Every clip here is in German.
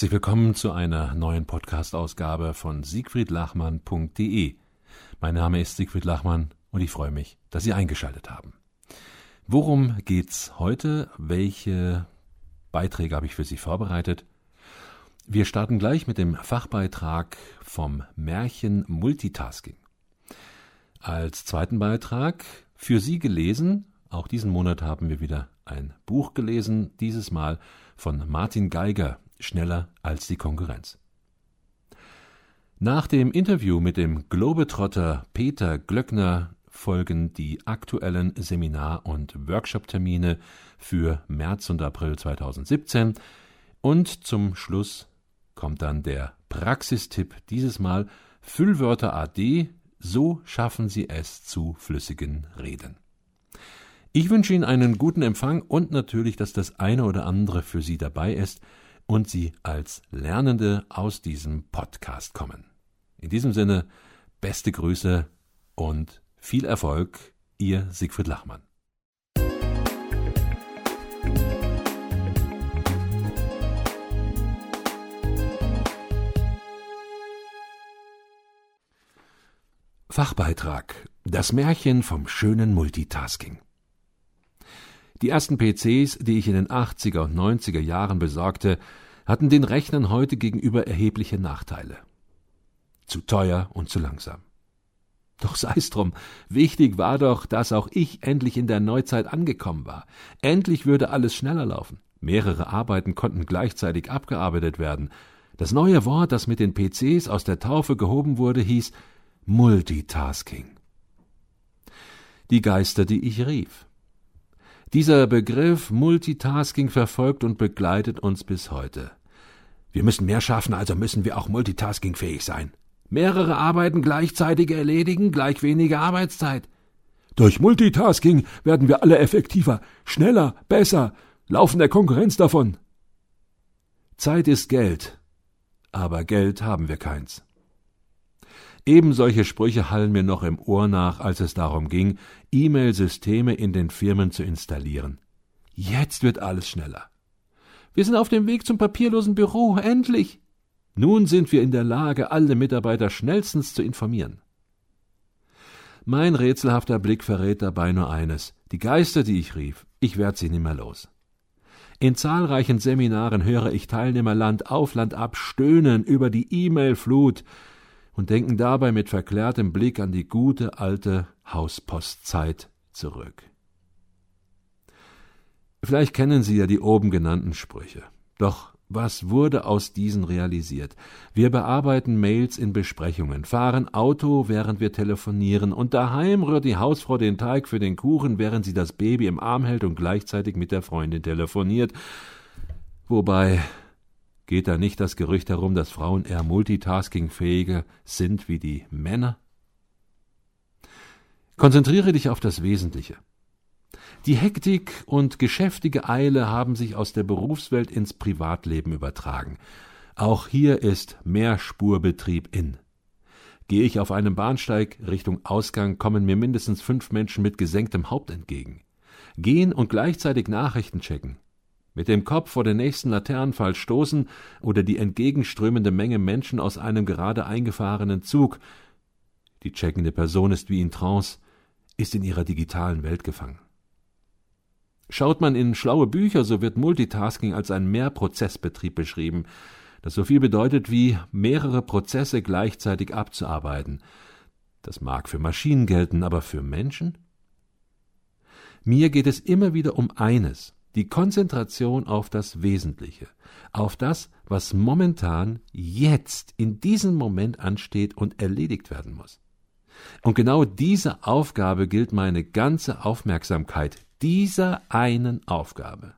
Herzlich willkommen zu einer neuen Podcast-Ausgabe von siegfriedlachmann.de. Mein Name ist Siegfried Lachmann und ich freue mich, dass Sie eingeschaltet haben. Worum geht's heute? Welche Beiträge habe ich für Sie vorbereitet? Wir starten gleich mit dem Fachbeitrag vom Märchen Multitasking. Als zweiten Beitrag für Sie gelesen, auch diesen Monat haben wir wieder ein Buch gelesen, dieses Mal von Martin Geiger, Schneller als die Konkurrenz. Nach dem Interview mit dem Globetrotter Peter Glöckner folgen die aktuellen Seminar- und Workshop-Termine für März und April 2017 und zum Schluss kommt dann der Praxistipp, dieses Mal Füllwörter AD, so schaffen Sie es zu flüssigen Reden. Ich wünsche Ihnen einen guten Empfang und natürlich, dass das eine oder andere für Sie dabei ist und Sie als Lernende aus diesem Podcast kommen. In diesem Sinne, beste Grüße und viel Erfolg, Ihr Siegfried Lachmann. Fachbeitrag Das Märchen vom schönen Multitasking. Die ersten PCs, die ich in den 80er und 90er Jahren besorgte, hatten den Rechnern heute gegenüber erhebliche Nachteile. Zu teuer und zu langsam. Doch sei's drum, wichtig war doch, dass auch ich endlich in der Neuzeit angekommen war. Endlich würde alles schneller laufen. Mehrere Arbeiten konnten gleichzeitig abgearbeitet werden. Das neue Wort, das mit den PCs aus der Taufe gehoben wurde, hieß Multitasking. Die Geister, die ich rief. Dieser Begriff Multitasking verfolgt und begleitet uns bis heute. Wir müssen mehr schaffen, also müssen wir auch multitaskingfähig sein. Mehrere Arbeiten gleichzeitig erledigen, gleich weniger Arbeitszeit. Durch Multitasking werden wir alle effektiver, schneller, besser, laufen der Konkurrenz davon. Zeit ist Geld, aber Geld haben wir keins. Eben solche Sprüche hallen mir noch im Ohr nach, als es darum ging, E-Mail-Systeme in den Firmen zu installieren. Jetzt wird alles schneller. Wir sind auf dem Weg zum papierlosen Büro, endlich. Nun sind wir in der Lage, alle Mitarbeiter schnellstens zu informieren. Mein rätselhafter Blick verrät dabei nur eines. Die Geister, die ich rief, ich werd sie nimmer los. In zahlreichen Seminaren höre ich Teilnehmer Land auf Land ab stöhnen über die E-Mail-Flut, und denken dabei mit verklärtem Blick an die gute alte Hauspostzeit zurück. Vielleicht kennen Sie ja die oben genannten Sprüche. Doch was wurde aus diesen realisiert? Wir bearbeiten Mails in Besprechungen, fahren Auto, während wir telefonieren, und daheim rührt die Hausfrau den Teig für den Kuchen, während sie das Baby im Arm hält und gleichzeitig mit der Freundin telefoniert. Wobei Geht da nicht das Gerücht herum, dass Frauen eher multitaskingfähiger sind wie die Männer? Konzentriere dich auf das Wesentliche. Die Hektik und geschäftige Eile haben sich aus der Berufswelt ins Privatleben übertragen. Auch hier ist Mehrspurbetrieb in. Gehe ich auf einem Bahnsteig Richtung Ausgang, kommen mir mindestens fünf Menschen mit gesenktem Haupt entgegen. Gehen und gleichzeitig Nachrichten checken, mit dem Kopf vor den nächsten Laternenfall stoßen oder die entgegenströmende Menge Menschen aus einem gerade eingefahrenen Zug. Die checkende Person ist wie in Trance, ist in ihrer digitalen Welt gefangen. Schaut man in schlaue Bücher, so wird Multitasking als ein Mehrprozessbetrieb beschrieben, das so viel bedeutet wie mehrere Prozesse gleichzeitig abzuarbeiten. Das mag für Maschinen gelten, aber für Menschen? Mir geht es immer wieder um eines, die Konzentration auf das Wesentliche, auf das, was momentan jetzt in diesem Moment ansteht und erledigt werden muss. Und genau diese Aufgabe gilt meine ganze Aufmerksamkeit, dieser einen Aufgabe.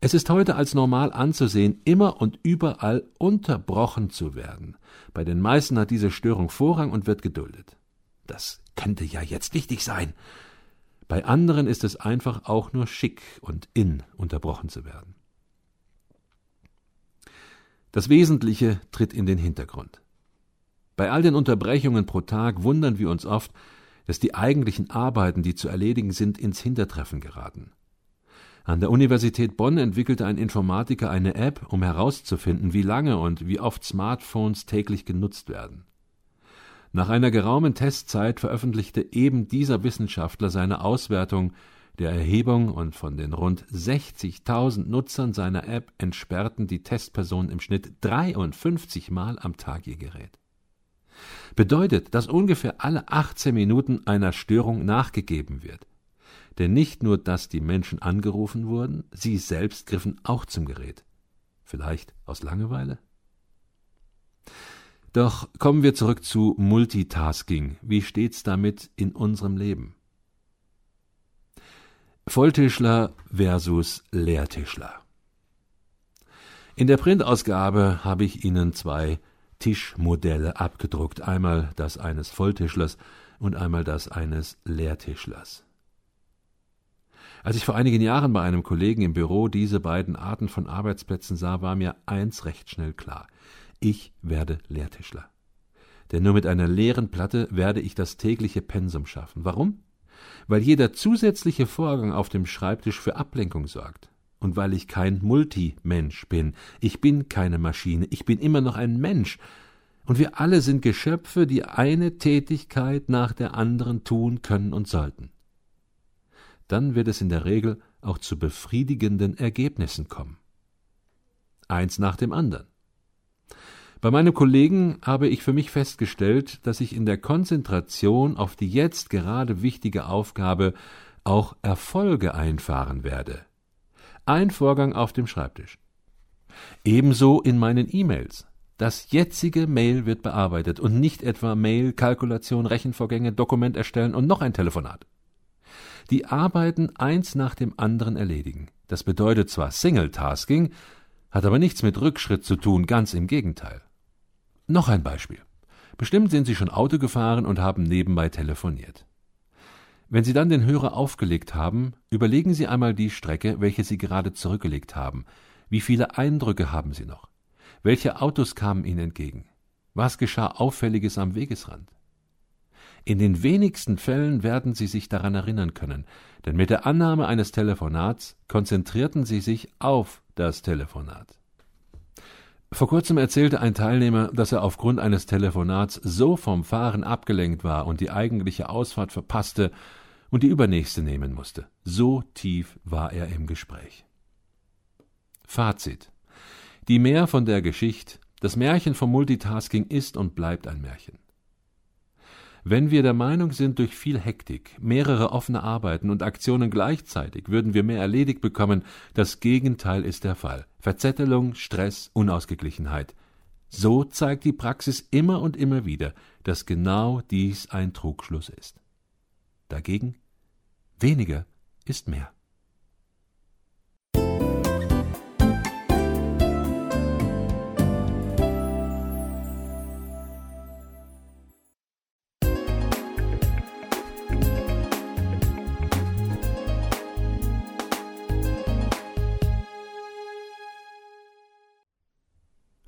Es ist heute als normal anzusehen, immer und überall unterbrochen zu werden. Bei den meisten hat diese Störung Vorrang und wird geduldet. Das könnte ja jetzt wichtig sein. Bei anderen ist es einfach auch nur schick und in, unterbrochen zu werden. Das Wesentliche tritt in den Hintergrund. Bei all den Unterbrechungen pro Tag wundern wir uns oft, dass die eigentlichen Arbeiten, die zu erledigen sind, ins Hintertreffen geraten. An der Universität Bonn entwickelte ein Informatiker eine App, um herauszufinden, wie lange und wie oft Smartphones täglich genutzt werden. Nach einer geraumen Testzeit veröffentlichte eben dieser Wissenschaftler seine Auswertung der Erhebung und von den rund 60.000 Nutzern seiner App entsperrten die Testpersonen im Schnitt 53 Mal am Tag ihr Gerät. Bedeutet, dass ungefähr alle 18 Minuten einer Störung nachgegeben wird. Denn nicht nur, dass die Menschen angerufen wurden, sie selbst griffen auch zum Gerät. Vielleicht aus Langeweile? Doch kommen wir zurück zu Multitasking. Wie steht's damit in unserem Leben? Volltischler versus Leertischler. In der Printausgabe habe ich Ihnen zwei Tischmodelle abgedruckt, einmal das eines Volltischlers und einmal das eines Leertischlers. Als ich vor einigen Jahren bei einem Kollegen im Büro diese beiden Arten von Arbeitsplätzen sah, war mir eins recht schnell klar. Ich werde Lehrtischler. Denn nur mit einer leeren Platte werde ich das tägliche Pensum schaffen. Warum? Weil jeder zusätzliche Vorgang auf dem Schreibtisch für Ablenkung sorgt. Und weil ich kein Multimensch bin. Ich bin keine Maschine. Ich bin immer noch ein Mensch. Und wir alle sind Geschöpfe, die eine Tätigkeit nach der anderen tun können und sollten dann wird es in der Regel auch zu befriedigenden Ergebnissen kommen. Eins nach dem anderen. Bei meinem Kollegen habe ich für mich festgestellt, dass ich in der Konzentration auf die jetzt gerade wichtige Aufgabe auch Erfolge einfahren werde. Ein Vorgang auf dem Schreibtisch. Ebenso in meinen E-Mails. Das jetzige Mail wird bearbeitet und nicht etwa Mail, Kalkulation, Rechenvorgänge, Dokument erstellen und noch ein Telefonat die Arbeiten eins nach dem anderen erledigen. Das bedeutet zwar Single-Tasking, hat aber nichts mit Rückschritt zu tun, ganz im Gegenteil. Noch ein Beispiel. Bestimmt sind Sie schon Auto gefahren und haben nebenbei telefoniert. Wenn Sie dann den Hörer aufgelegt haben, überlegen Sie einmal die Strecke, welche Sie gerade zurückgelegt haben. Wie viele Eindrücke haben Sie noch? Welche Autos kamen Ihnen entgegen? Was geschah Auffälliges am Wegesrand? In den wenigsten Fällen werden Sie sich daran erinnern können, denn mit der Annahme eines Telefonats konzentrierten Sie sich auf das Telefonat. Vor kurzem erzählte ein Teilnehmer, dass er aufgrund eines Telefonats so vom Fahren abgelenkt war und die eigentliche Ausfahrt verpasste und die übernächste nehmen musste. So tief war er im Gespräch. Fazit. Die Mehr von der Geschichte, das Märchen vom Multitasking ist und bleibt ein Märchen. Wenn wir der Meinung sind, durch viel Hektik, mehrere offene Arbeiten und Aktionen gleichzeitig würden wir mehr erledigt bekommen, das Gegenteil ist der Fall. Verzettelung, Stress, Unausgeglichenheit. So zeigt die Praxis immer und immer wieder, dass genau dies ein Trugschluss ist. Dagegen weniger ist mehr.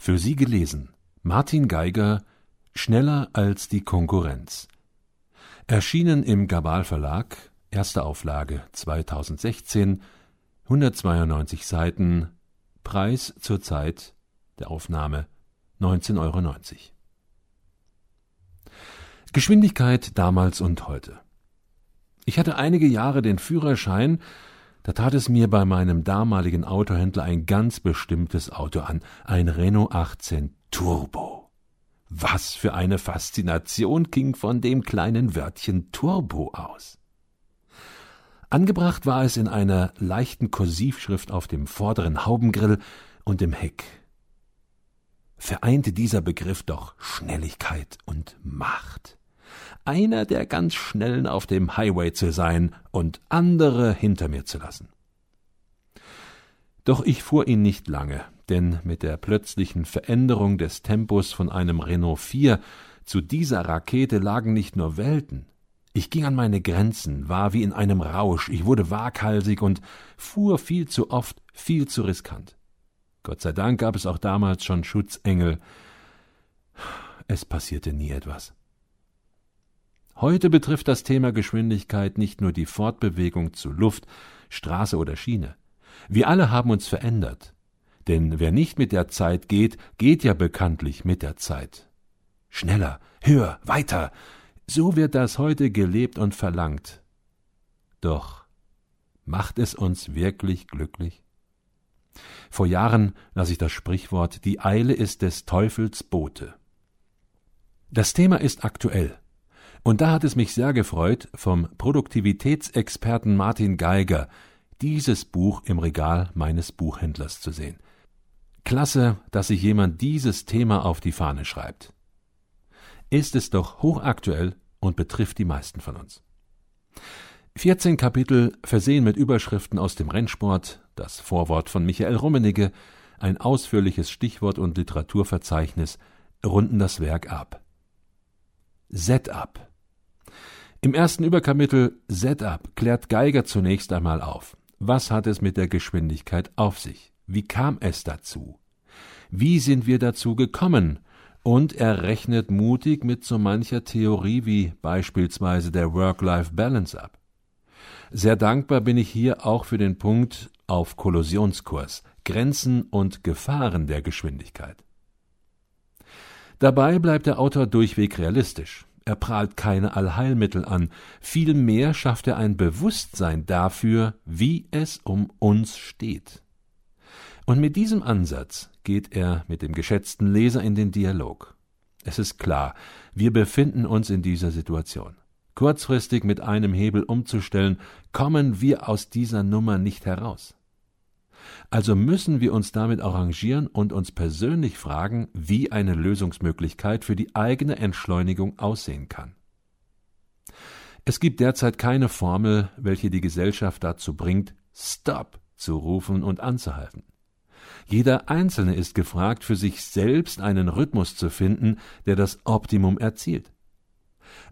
Für Sie gelesen Martin Geiger Schneller als die Konkurrenz. Erschienen im Gabal Verlag, erste Auflage 2016, 192 Seiten, Preis zur Zeit der Aufnahme 19,90 Euro. Geschwindigkeit damals und heute. Ich hatte einige Jahre den Führerschein, da tat es mir bei meinem damaligen Autohändler ein ganz bestimmtes Auto an, ein Renault 18 Turbo. Was für eine Faszination ging von dem kleinen Wörtchen Turbo aus. Angebracht war es in einer leichten Kursivschrift auf dem vorderen Haubengrill und im Heck. Vereinte dieser Begriff doch Schnelligkeit und Macht einer der ganz Schnellen auf dem Highway zu sein und andere hinter mir zu lassen. Doch ich fuhr ihn nicht lange, denn mit der plötzlichen Veränderung des Tempos von einem Renault 4 zu dieser Rakete lagen nicht nur Welten. Ich ging an meine Grenzen, war wie in einem Rausch, ich wurde waghalsig und fuhr viel zu oft, viel zu riskant. Gott sei Dank gab es auch damals schon Schutzengel. Es passierte nie etwas. Heute betrifft das Thema Geschwindigkeit nicht nur die Fortbewegung zu Luft, Straße oder Schiene. Wir alle haben uns verändert, denn wer nicht mit der Zeit geht, geht ja bekanntlich mit der Zeit. Schneller, höher, weiter, so wird das heute gelebt und verlangt. Doch macht es uns wirklich glücklich? Vor Jahren las ich das Sprichwort Die Eile ist des Teufels Bote. Das Thema ist aktuell. Und da hat es mich sehr gefreut, vom Produktivitätsexperten Martin Geiger dieses Buch im Regal meines Buchhändlers zu sehen. Klasse, dass sich jemand dieses Thema auf die Fahne schreibt. Ist es doch hochaktuell und betrifft die meisten von uns. 14 Kapitel versehen mit Überschriften aus dem Rennsport, das Vorwort von Michael Rummenigge, ein ausführliches Stichwort und Literaturverzeichnis runden das Werk ab. Setup. Im ersten Überkapitel Setup klärt Geiger zunächst einmal auf. Was hat es mit der Geschwindigkeit auf sich? Wie kam es dazu? Wie sind wir dazu gekommen? Und er rechnet mutig mit so mancher Theorie wie beispielsweise der Work-Life-Balance ab. Sehr dankbar bin ich hier auch für den Punkt auf Kollisionskurs, Grenzen und Gefahren der Geschwindigkeit. Dabei bleibt der Autor durchweg realistisch. Er prahlt keine Allheilmittel an, vielmehr schafft er ein Bewusstsein dafür, wie es um uns steht. Und mit diesem Ansatz geht er mit dem geschätzten Leser in den Dialog. Es ist klar, wir befinden uns in dieser Situation. Kurzfristig mit einem Hebel umzustellen, kommen wir aus dieser Nummer nicht heraus. Also müssen wir uns damit arrangieren und uns persönlich fragen, wie eine Lösungsmöglichkeit für die eigene Entschleunigung aussehen kann. Es gibt derzeit keine Formel, welche die Gesellschaft dazu bringt, Stop zu rufen und anzuhalten. Jeder Einzelne ist gefragt, für sich selbst einen Rhythmus zu finden, der das Optimum erzielt.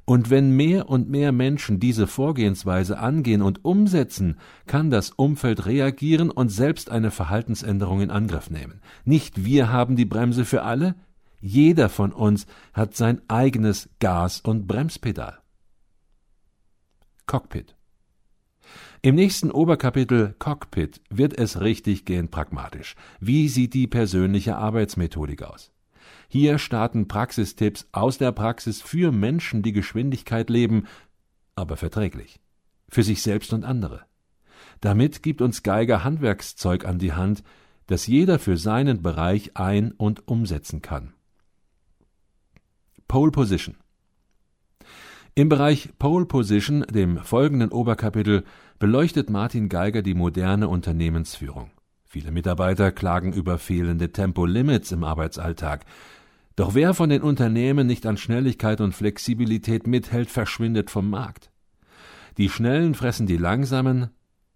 Und wenn mehr und mehr Menschen diese Vorgehensweise angehen und umsetzen, kann das Umfeld reagieren und selbst eine Verhaltensänderung in Angriff nehmen. Nicht wir haben die Bremse für alle, jeder von uns hat sein eigenes Gas- und Bremspedal. Cockpit im nächsten Oberkapitel Cockpit wird es richtig gehend pragmatisch. Wie sieht die persönliche Arbeitsmethodik aus? Hier starten Praxistipps aus der Praxis für Menschen, die Geschwindigkeit leben, aber verträglich. Für sich selbst und andere. Damit gibt uns Geiger Handwerkszeug an die Hand, das jeder für seinen Bereich ein- und umsetzen kann. Pole Position Im Bereich Pole Position, dem folgenden Oberkapitel, beleuchtet Martin Geiger die moderne Unternehmensführung. Viele Mitarbeiter klagen über fehlende Tempolimits im Arbeitsalltag. Doch wer von den Unternehmen nicht an Schnelligkeit und Flexibilität mithält, verschwindet vom Markt. Die Schnellen fressen die Langsamen,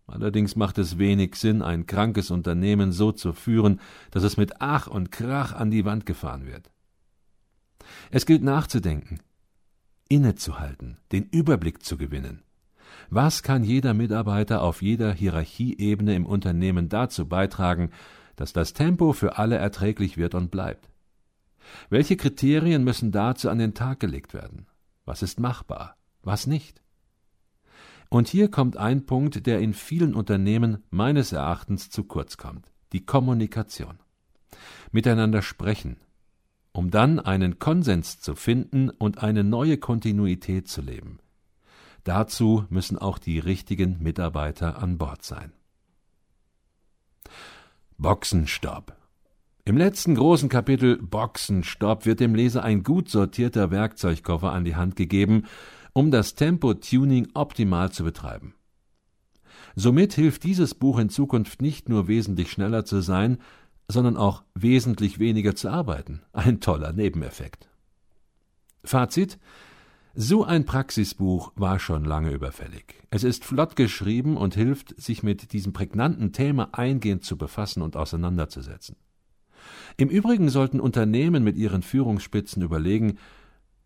allerdings macht es wenig Sinn, ein krankes Unternehmen so zu führen, dass es mit Ach und Krach an die Wand gefahren wird. Es gilt nachzudenken, innezuhalten, den Überblick zu gewinnen. Was kann jeder Mitarbeiter auf jeder Hierarchieebene im Unternehmen dazu beitragen, dass das Tempo für alle erträglich wird und bleibt? Welche Kriterien müssen dazu an den Tag gelegt werden? Was ist machbar? Was nicht? Und hier kommt ein Punkt, der in vielen Unternehmen meines Erachtens zu kurz kommt. Die Kommunikation. Miteinander sprechen, um dann einen Konsens zu finden und eine neue Kontinuität zu leben. Dazu müssen auch die richtigen Mitarbeiter an Bord sein. Boxenstopp. Im letzten großen Kapitel Boxenstopp wird dem Leser ein gut sortierter Werkzeugkoffer an die Hand gegeben, um das Tempo-Tuning optimal zu betreiben. Somit hilft dieses Buch in Zukunft nicht nur wesentlich schneller zu sein, sondern auch wesentlich weniger zu arbeiten. Ein toller Nebeneffekt. Fazit so ein Praxisbuch war schon lange überfällig. Es ist flott geschrieben und hilft, sich mit diesem prägnanten Thema eingehend zu befassen und auseinanderzusetzen. Im Übrigen sollten Unternehmen mit ihren Führungsspitzen überlegen,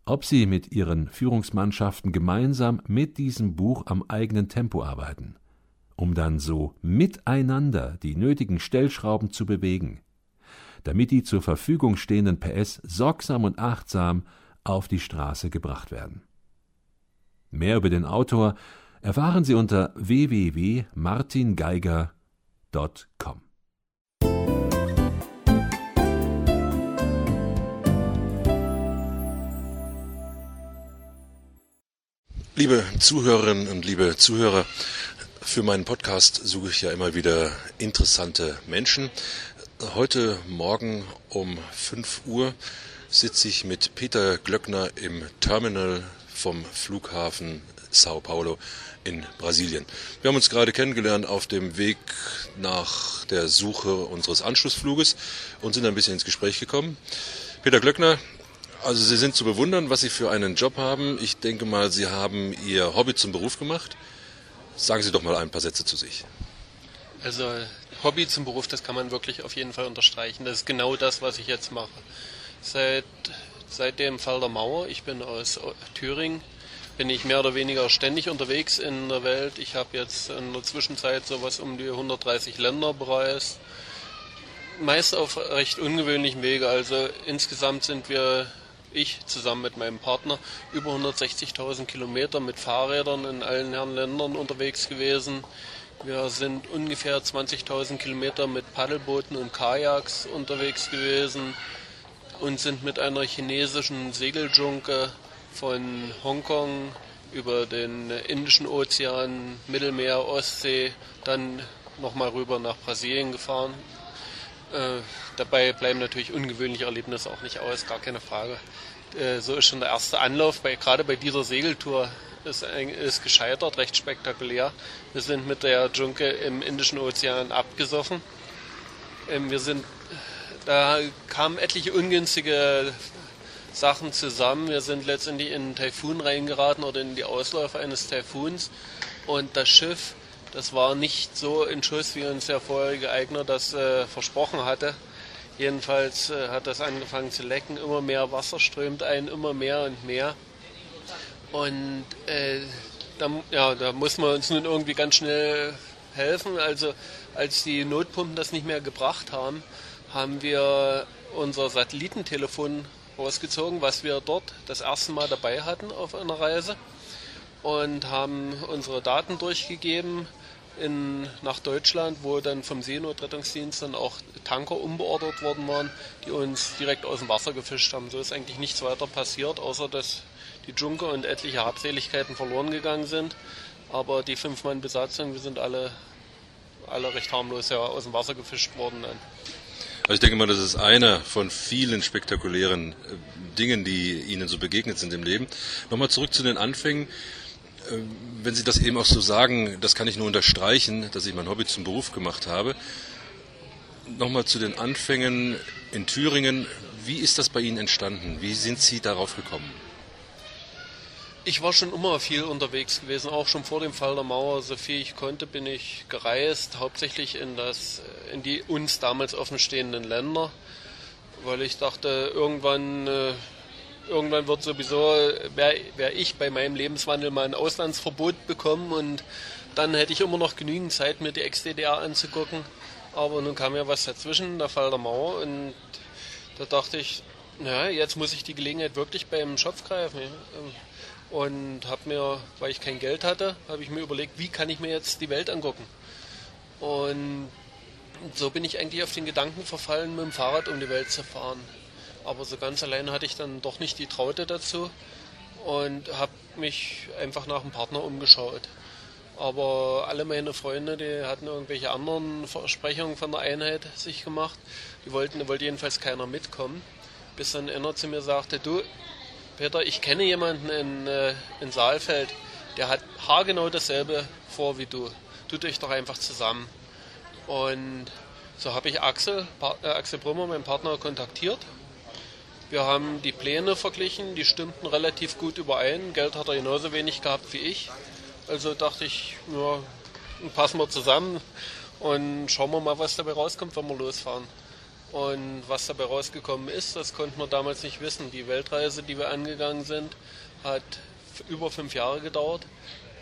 ob sie mit ihren Führungsmannschaften gemeinsam mit diesem Buch am eigenen Tempo arbeiten, um dann so miteinander die nötigen Stellschrauben zu bewegen, damit die zur Verfügung stehenden PS sorgsam und achtsam auf die Straße gebracht werden. Mehr über den Autor erfahren Sie unter www.martingeiger.de Liebe Zuhörerinnen und liebe Zuhörer, für meinen Podcast suche ich ja immer wieder interessante Menschen. Heute Morgen um 5 Uhr sitze ich mit Peter Glöckner im Terminal vom Flughafen Sao Paulo in Brasilien. Wir haben uns gerade kennengelernt auf dem Weg nach der Suche unseres Anschlussfluges und sind ein bisschen ins Gespräch gekommen. Peter Glöckner, also Sie sind zu bewundern, was Sie für einen Job haben. Ich denke mal, Sie haben Ihr Hobby zum Beruf gemacht. Sagen Sie doch mal ein paar Sätze zu sich. Also Hobby zum Beruf, das kann man wirklich auf jeden Fall unterstreichen. Das ist genau das, was ich jetzt mache. Seit, seit dem Fall der Mauer, ich bin aus Thüringen, bin ich mehr oder weniger ständig unterwegs in der Welt. Ich habe jetzt in der Zwischenzeit sowas um die 130 Länder bereist. Meist auf recht ungewöhnlichen Wege. Also insgesamt sind wir, ich zusammen mit meinem Partner, über 160.000 Kilometer mit Fahrrädern in allen Herren Ländern unterwegs gewesen. Wir sind ungefähr 20.000 Kilometer mit Paddelbooten und Kajaks unterwegs gewesen und sind mit einer chinesischen Segeljunke von Hongkong über den Indischen Ozean, Mittelmeer, Ostsee, dann nochmal rüber nach Brasilien gefahren. Äh, dabei bleiben natürlich ungewöhnliche Erlebnisse auch nicht aus, gar keine Frage. Äh, so ist schon der erste Anlauf, bei, gerade bei dieser Segeltour ist, ist gescheitert, recht spektakulär. Wir sind mit der Junke im Indischen Ozean abgesoffen. Ähm, wir sind, da kamen etliche ungünstige Sachen zusammen. Wir sind letztendlich in einen Taifun reingeraten oder in die Ausläufer eines Taifuns und das Schiff, das war nicht so in Schuss, wie uns der vorherige Eigner das äh, versprochen hatte. Jedenfalls äh, hat das angefangen zu lecken, immer mehr Wasser strömt ein, immer mehr und mehr. Und äh, da, ja, da muss man uns nun irgendwie ganz schnell helfen. Also als die Notpumpen das nicht mehr gebracht haben, haben wir unser Satellitentelefon rausgezogen, was wir dort das erste Mal dabei hatten auf einer Reise und haben unsere Daten durchgegeben in, nach Deutschland, wo dann vom Seenotrettungsdienst dann auch Tanker umbeordert worden waren, die uns direkt aus dem Wasser gefischt haben. So ist eigentlich nichts weiter passiert, außer dass die Junker und etliche Habseligkeiten verloren gegangen sind. Aber die fünf Mann Besatzung, wir sind alle, alle recht harmlos ja, aus dem Wasser gefischt worden. Dann. Also ich denke mal, das ist einer von vielen spektakulären äh, Dingen, die Ihnen so begegnet sind im Leben. Nochmal zurück zu den Anfängen. Äh, wenn Sie das eben auch so sagen, das kann ich nur unterstreichen, dass ich mein Hobby zum Beruf gemacht habe. Nochmal zu den Anfängen in Thüringen. Wie ist das bei Ihnen entstanden? Wie sind Sie darauf gekommen? Ich war schon immer viel unterwegs gewesen, auch schon vor dem Fall der Mauer. So viel ich konnte, bin ich gereist, hauptsächlich in, das, in die uns damals offenstehenden Länder, weil ich dachte, irgendwann, äh, irgendwann wird sowieso, wäre wär ich bei meinem Lebenswandel mal ein Auslandsverbot bekommen und dann hätte ich immer noch genügend Zeit, mir die Ex-DDR anzugucken. Aber nun kam ja was dazwischen, der Fall der Mauer, und da dachte ich, na, jetzt muss ich die Gelegenheit wirklich beim Schopf greifen und habe mir, weil ich kein Geld hatte, habe ich mir überlegt, wie kann ich mir jetzt die Welt angucken. Und so bin ich eigentlich auf den Gedanken verfallen, mit dem Fahrrad um die Welt zu fahren. Aber so ganz alleine hatte ich dann doch nicht die Traute dazu und habe mich einfach nach einem Partner umgeschaut. Aber alle meine Freunde, die hatten irgendwelche anderen Versprechungen von der Einheit sich gemacht. Die wollten, wollte jedenfalls keiner mitkommen. Bis dann einer zu mir sagte, du, Peter, ich kenne jemanden in, äh, in Saalfeld, der hat haargenau dasselbe vor wie du. Tut euch doch einfach zusammen. Und so habe ich Axel, äh, Axel Brümmer, meinen Partner, kontaktiert. Wir haben die Pläne verglichen, die stimmten relativ gut überein. Geld hat er genauso wenig gehabt wie ich. Also dachte ich, ja, passen wir zusammen und schauen wir mal, was dabei rauskommt, wenn wir losfahren. Und was dabei rausgekommen ist, das konnten wir damals nicht wissen. Die Weltreise, die wir angegangen sind, hat über fünf Jahre gedauert.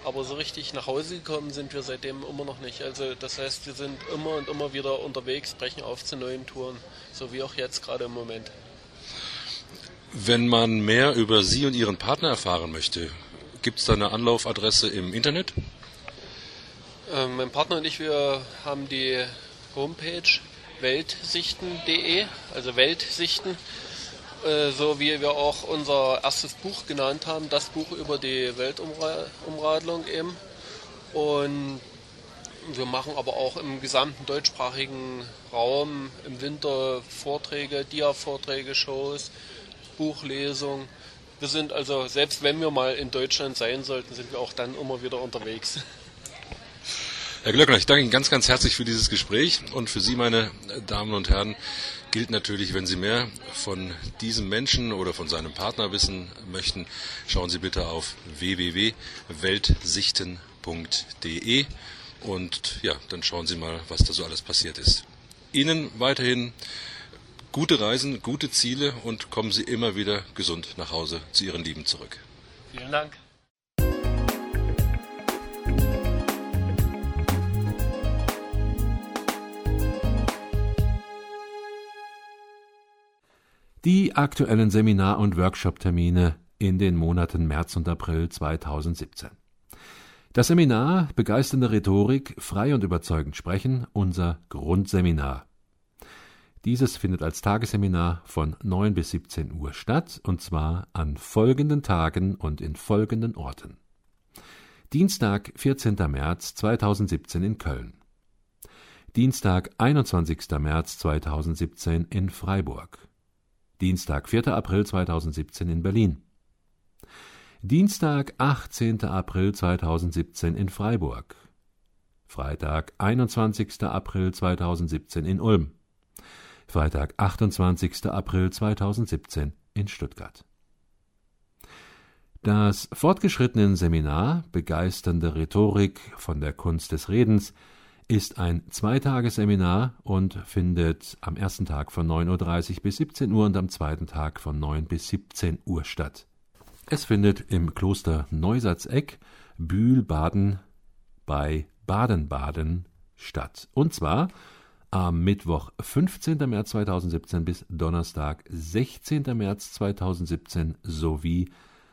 Aber so richtig nach Hause gekommen sind wir seitdem immer noch nicht. Also das heißt, wir sind immer und immer wieder unterwegs, brechen auf zu neuen Touren, so wie auch jetzt gerade im Moment. Wenn man mehr über Sie und Ihren Partner erfahren möchte, gibt es da eine Anlaufadresse im Internet? Ähm, mein Partner und ich, wir haben die Homepage weltsichten.de, also Weltsichten, äh, so wie wir auch unser erstes Buch genannt haben, das Buch über die Weltumradlung eben. Und wir machen aber auch im gesamten deutschsprachigen Raum im Winter Vorträge, Dia-Vorträge, Shows, Buchlesungen. Wir sind also, selbst wenn wir mal in Deutschland sein sollten, sind wir auch dann immer wieder unterwegs. Herr Glöckner, ich danke Ihnen ganz, ganz herzlich für dieses Gespräch und für Sie, meine Damen und Herren, gilt natürlich, wenn Sie mehr von diesem Menschen oder von seinem Partner wissen möchten, schauen Sie bitte auf www.weltsichten.de und ja, dann schauen Sie mal, was da so alles passiert ist. Ihnen weiterhin gute Reisen, gute Ziele und kommen Sie immer wieder gesund nach Hause zu Ihren Lieben zurück. Vielen Dank. Die aktuellen Seminar- und Workshop-Termine in den Monaten März und April 2017. Das Seminar Begeisternde Rhetorik, frei und überzeugend sprechen, unser Grundseminar. Dieses findet als Tagesseminar von 9 bis 17 Uhr statt, und zwar an folgenden Tagen und in folgenden Orten. Dienstag, 14. März 2017 in Köln. Dienstag, 21. März 2017 in Freiburg. Dienstag, 4. April 2017 in Berlin. Dienstag, 18. April 2017 in Freiburg. Freitag, 21. April 2017 in Ulm. Freitag, 28. April 2017 in Stuttgart. Das fortgeschrittenen Seminar Begeisternde Rhetorik von der Kunst des Redens ist ein Zweitagesseminar und findet am ersten Tag von 9.30 Uhr bis 17 Uhr und am zweiten Tag von 9 bis 17 Uhr statt. Es findet im Kloster Neusatzeck, Bühl-Baden bei Baden-Baden statt. Und zwar am Mittwoch 15. März 2017 bis Donnerstag 16. März 2017 sowie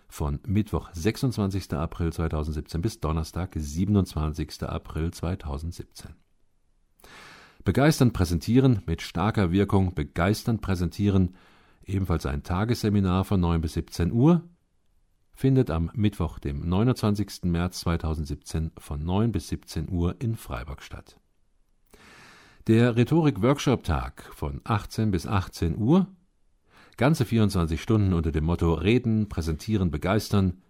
von Mittwoch 26. April 2017 bis Donnerstag 27. April 2017. Begeisternd präsentieren mit starker Wirkung, begeisternd präsentieren, ebenfalls ein Tagesseminar von 9 bis 17 Uhr, findet am Mittwoch, dem 29. März 2017 von 9 bis 17 Uhr in Freiburg statt. Der Rhetorik-Workshop-Tag von 18 bis 18 Uhr Ganze 24 Stunden unter dem Motto Reden, Präsentieren, Begeistern.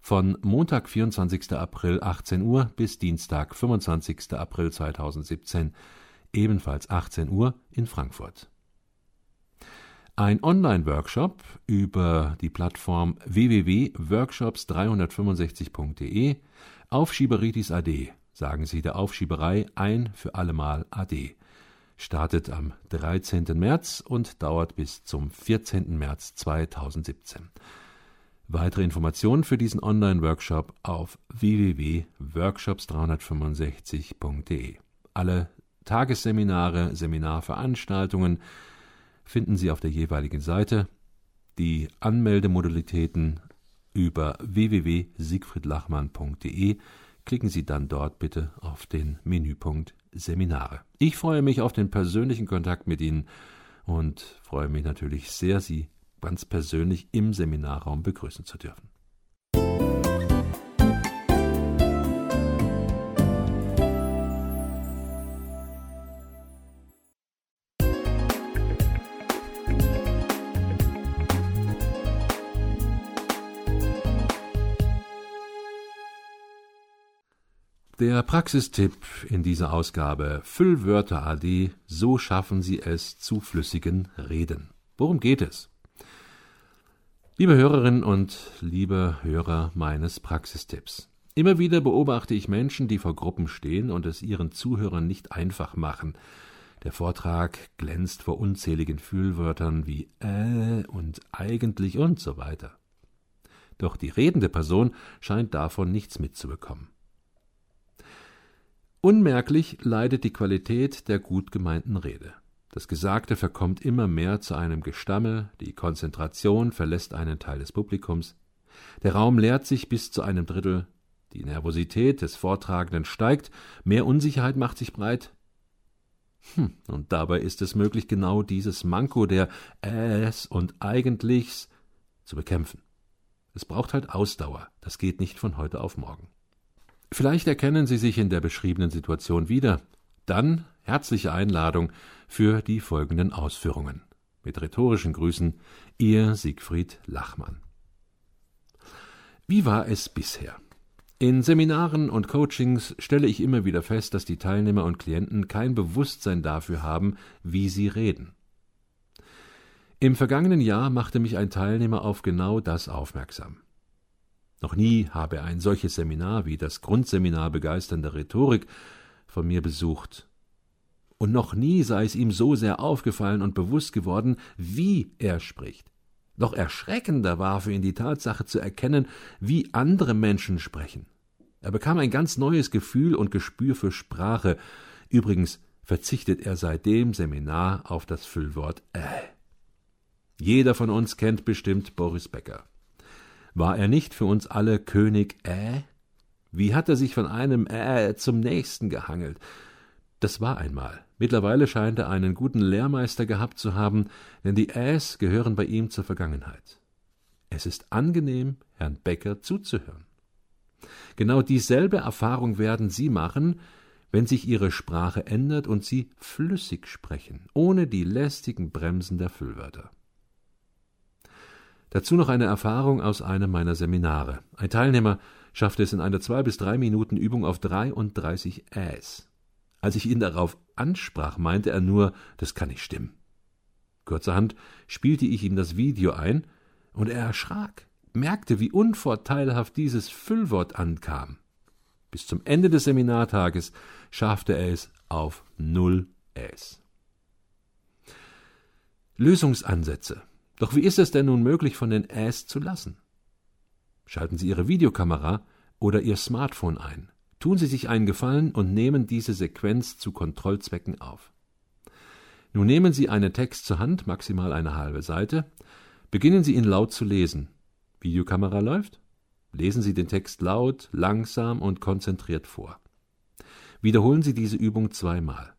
Von Montag, 24. April 18 Uhr bis Dienstag, 25. April 2017, ebenfalls 18 Uhr in Frankfurt. Ein Online-Workshop über die Plattform www.workshops365.de Aufschieberitis AD, sagen Sie der Aufschieberei ein für allemal AD startet am 13. März und dauert bis zum 14. März 2017. Weitere Informationen für diesen Online-Workshop auf www.workshops365.de. Alle Tagesseminare, Seminarveranstaltungen finden Sie auf der jeweiligen Seite. Die Anmeldemodalitäten über www.siegfriedlachmann.de. Klicken Sie dann dort bitte auf den Menüpunkt Seminare. Ich freue mich auf den persönlichen Kontakt mit Ihnen und freue mich natürlich sehr, Sie ganz persönlich im Seminarraum begrüßen zu dürfen. Der Praxistipp in dieser Ausgabe Füllwörter AD, so schaffen Sie es zu flüssigen Reden. Worum geht es? Liebe Hörerinnen und liebe Hörer meines Praxistipps. Immer wieder beobachte ich Menschen, die vor Gruppen stehen und es ihren Zuhörern nicht einfach machen. Der Vortrag glänzt vor unzähligen Fühlwörtern wie äh und eigentlich und so weiter. Doch die redende Person scheint davon nichts mitzubekommen. Unmerklich leidet die Qualität der gut gemeinten Rede. Das Gesagte verkommt immer mehr zu einem Gestammel, die Konzentration verlässt einen Teil des Publikums, der Raum leert sich bis zu einem Drittel, die Nervosität des Vortragenden steigt, mehr Unsicherheit macht sich breit, Hm, und dabei ist es möglich, genau dieses Manko der Äs und Eigentlichs zu bekämpfen. Es braucht halt Ausdauer, das geht nicht von heute auf morgen. Vielleicht erkennen Sie sich in der beschriebenen Situation wieder. Dann herzliche Einladung für die folgenden Ausführungen. Mit rhetorischen Grüßen, Ihr Siegfried Lachmann. Wie war es bisher? In Seminaren und Coachings stelle ich immer wieder fest, dass die Teilnehmer und Klienten kein Bewusstsein dafür haben, wie sie reden. Im vergangenen Jahr machte mich ein Teilnehmer auf genau das aufmerksam. Noch nie habe er ein solches Seminar wie das Grundseminar begeisternde Rhetorik von mir besucht. Und noch nie sei es ihm so sehr aufgefallen und bewusst geworden, wie er spricht. Noch erschreckender war für ihn die Tatsache zu erkennen, wie andere Menschen sprechen. Er bekam ein ganz neues Gefühl und Gespür für Sprache. Übrigens verzichtet er seit dem Seminar auf das Füllwort äh. Jeder von uns kennt bestimmt Boris Becker. War er nicht für uns alle König äh? Wie hat er sich von einem äh zum nächsten gehangelt? Das war einmal. Mittlerweile scheint er einen guten Lehrmeister gehabt zu haben, denn die Äs gehören bei ihm zur Vergangenheit. Es ist angenehm, Herrn Becker zuzuhören. Genau dieselbe Erfahrung werden Sie machen, wenn sich Ihre Sprache ändert und Sie flüssig sprechen, ohne die lästigen Bremsen der Füllwörter. Dazu noch eine Erfahrung aus einem meiner Seminare. Ein Teilnehmer schaffte es in einer zwei bis drei Minuten Übung auf 33 Äs. Als ich ihn darauf ansprach, meinte er nur, das kann nicht stimmen. Kurzerhand spielte ich ihm das Video ein, und er erschrak merkte, wie unvorteilhaft dieses Füllwort ankam. Bis zum Ende des Seminartages schaffte er es auf null S. Lösungsansätze. Doch wie ist es denn nun möglich, von den Äs zu lassen? Schalten Sie Ihre Videokamera oder Ihr Smartphone ein. Tun Sie sich einen Gefallen und nehmen diese Sequenz zu Kontrollzwecken auf. Nun nehmen Sie einen Text zur Hand, maximal eine halbe Seite, beginnen Sie ihn laut zu lesen. Videokamera läuft? Lesen Sie den Text laut, langsam und konzentriert vor. Wiederholen Sie diese Übung zweimal.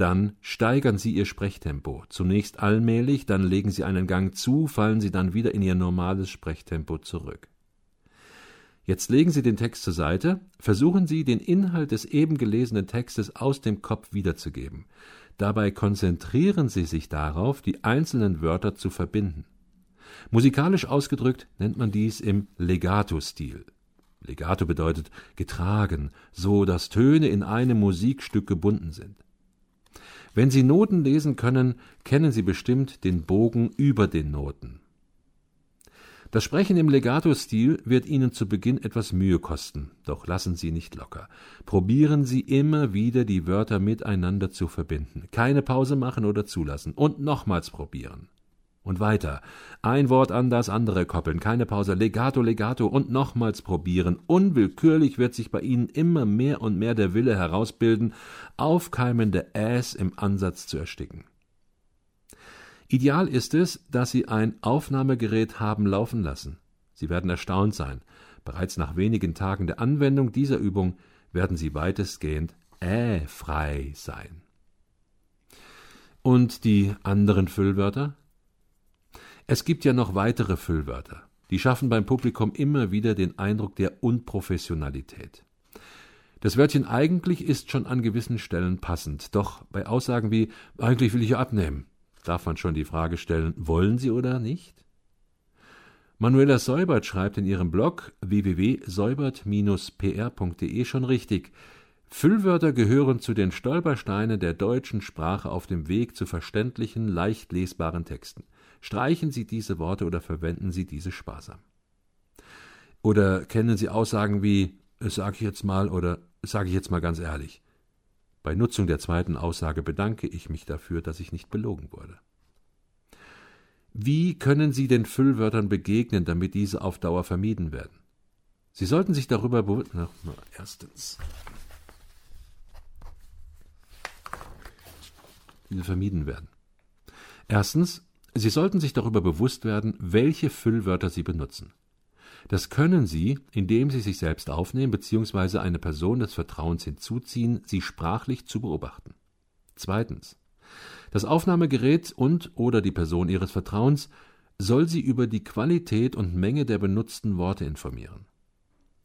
Dann steigern Sie Ihr Sprechtempo. Zunächst allmählich, dann legen Sie einen Gang zu, fallen Sie dann wieder in Ihr normales Sprechtempo zurück. Jetzt legen Sie den Text zur Seite, versuchen Sie, den Inhalt des eben gelesenen Textes aus dem Kopf wiederzugeben. Dabei konzentrieren Sie sich darauf, die einzelnen Wörter zu verbinden. Musikalisch ausgedrückt nennt man dies im Legato-Stil. Legato bedeutet getragen, so dass Töne in einem Musikstück gebunden sind. Wenn Sie Noten lesen können, kennen Sie bestimmt den Bogen über den Noten. Das Sprechen im Legato-Stil wird Ihnen zu Beginn etwas Mühe kosten, doch lassen Sie nicht locker. Probieren Sie immer wieder die Wörter miteinander zu verbinden. Keine Pause machen oder zulassen und nochmals probieren. Und weiter. Ein Wort an das andere koppeln, keine Pause, legato, legato und nochmals probieren. Unwillkürlich wird sich bei Ihnen immer mehr und mehr der Wille herausbilden, aufkeimende Äs im Ansatz zu ersticken. Ideal ist es, dass Sie ein Aufnahmegerät haben laufen lassen. Sie werden erstaunt sein. Bereits nach wenigen Tagen der Anwendung dieser Übung werden Sie weitestgehend äh-frei sein. Und die anderen Füllwörter? Es gibt ja noch weitere Füllwörter. Die schaffen beim Publikum immer wieder den Eindruck der Unprofessionalität. Das Wörtchen eigentlich ist schon an gewissen Stellen passend, doch bei Aussagen wie eigentlich will ich abnehmen, darf man schon die Frage stellen, wollen Sie oder nicht? Manuela Säubert schreibt in ihrem Blog www.säubert-pr.de schon richtig. Füllwörter gehören zu den Stolpersteinen der deutschen Sprache auf dem Weg zu verständlichen, leicht lesbaren Texten. Streichen Sie diese Worte oder verwenden Sie diese sparsam. Oder kennen Sie Aussagen wie sage ich jetzt mal oder sage ich jetzt mal ganz ehrlich. Bei Nutzung der zweiten Aussage bedanke ich mich dafür, dass ich nicht belogen wurde. Wie können Sie den Füllwörtern begegnen, damit diese auf Dauer vermieden werden? Sie sollten sich darüber bewusst. Erstens. Diese vermieden werden. Erstens, Sie sollten sich darüber bewusst werden, welche Füllwörter Sie benutzen. Das können Sie, indem Sie sich selbst aufnehmen bzw. eine Person des Vertrauens hinzuziehen, Sie sprachlich zu beobachten. Zweitens. Das Aufnahmegerät und oder die Person Ihres Vertrauens soll Sie über die Qualität und Menge der benutzten Worte informieren.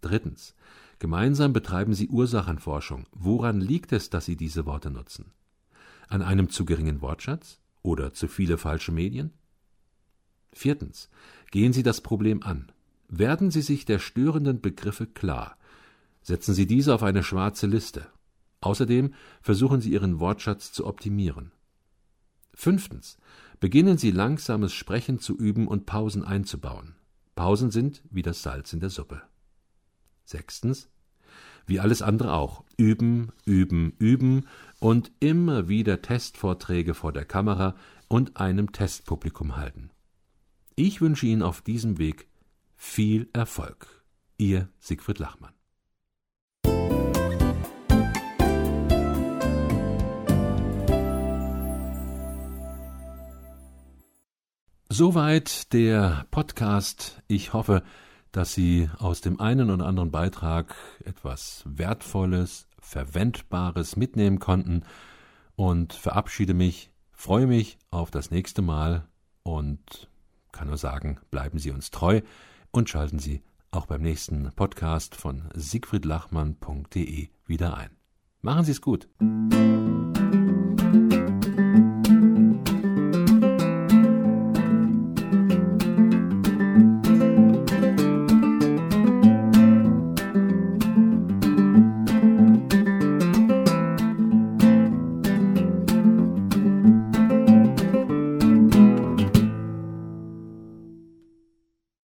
Drittens. Gemeinsam betreiben Sie Ursachenforschung. Woran liegt es, dass Sie diese Worte nutzen? An einem zu geringen Wortschatz oder zu viele falsche Medien? Viertens. Gehen Sie das Problem an. Werden Sie sich der störenden Begriffe klar. Setzen Sie diese auf eine schwarze Liste. Außerdem versuchen Sie Ihren Wortschatz zu optimieren. Fünftens. Beginnen Sie langsames Sprechen zu üben und Pausen einzubauen. Pausen sind wie das Salz in der Suppe. Sechstens. Wie alles andere auch. Üben, üben, üben und immer wieder Testvorträge vor der Kamera und einem Testpublikum halten. Ich wünsche Ihnen auf diesem Weg viel Erfolg. Ihr Siegfried Lachmann. Soweit der Podcast. Ich hoffe, dass Sie aus dem einen oder anderen Beitrag etwas Wertvolles, Verwendbares mitnehmen konnten und verabschiede mich, freue mich auf das nächste Mal und kann nur sagen, bleiben Sie uns treu und schalten Sie auch beim nächsten Podcast von siegfriedlachmann.de wieder ein. Machen Sie es gut.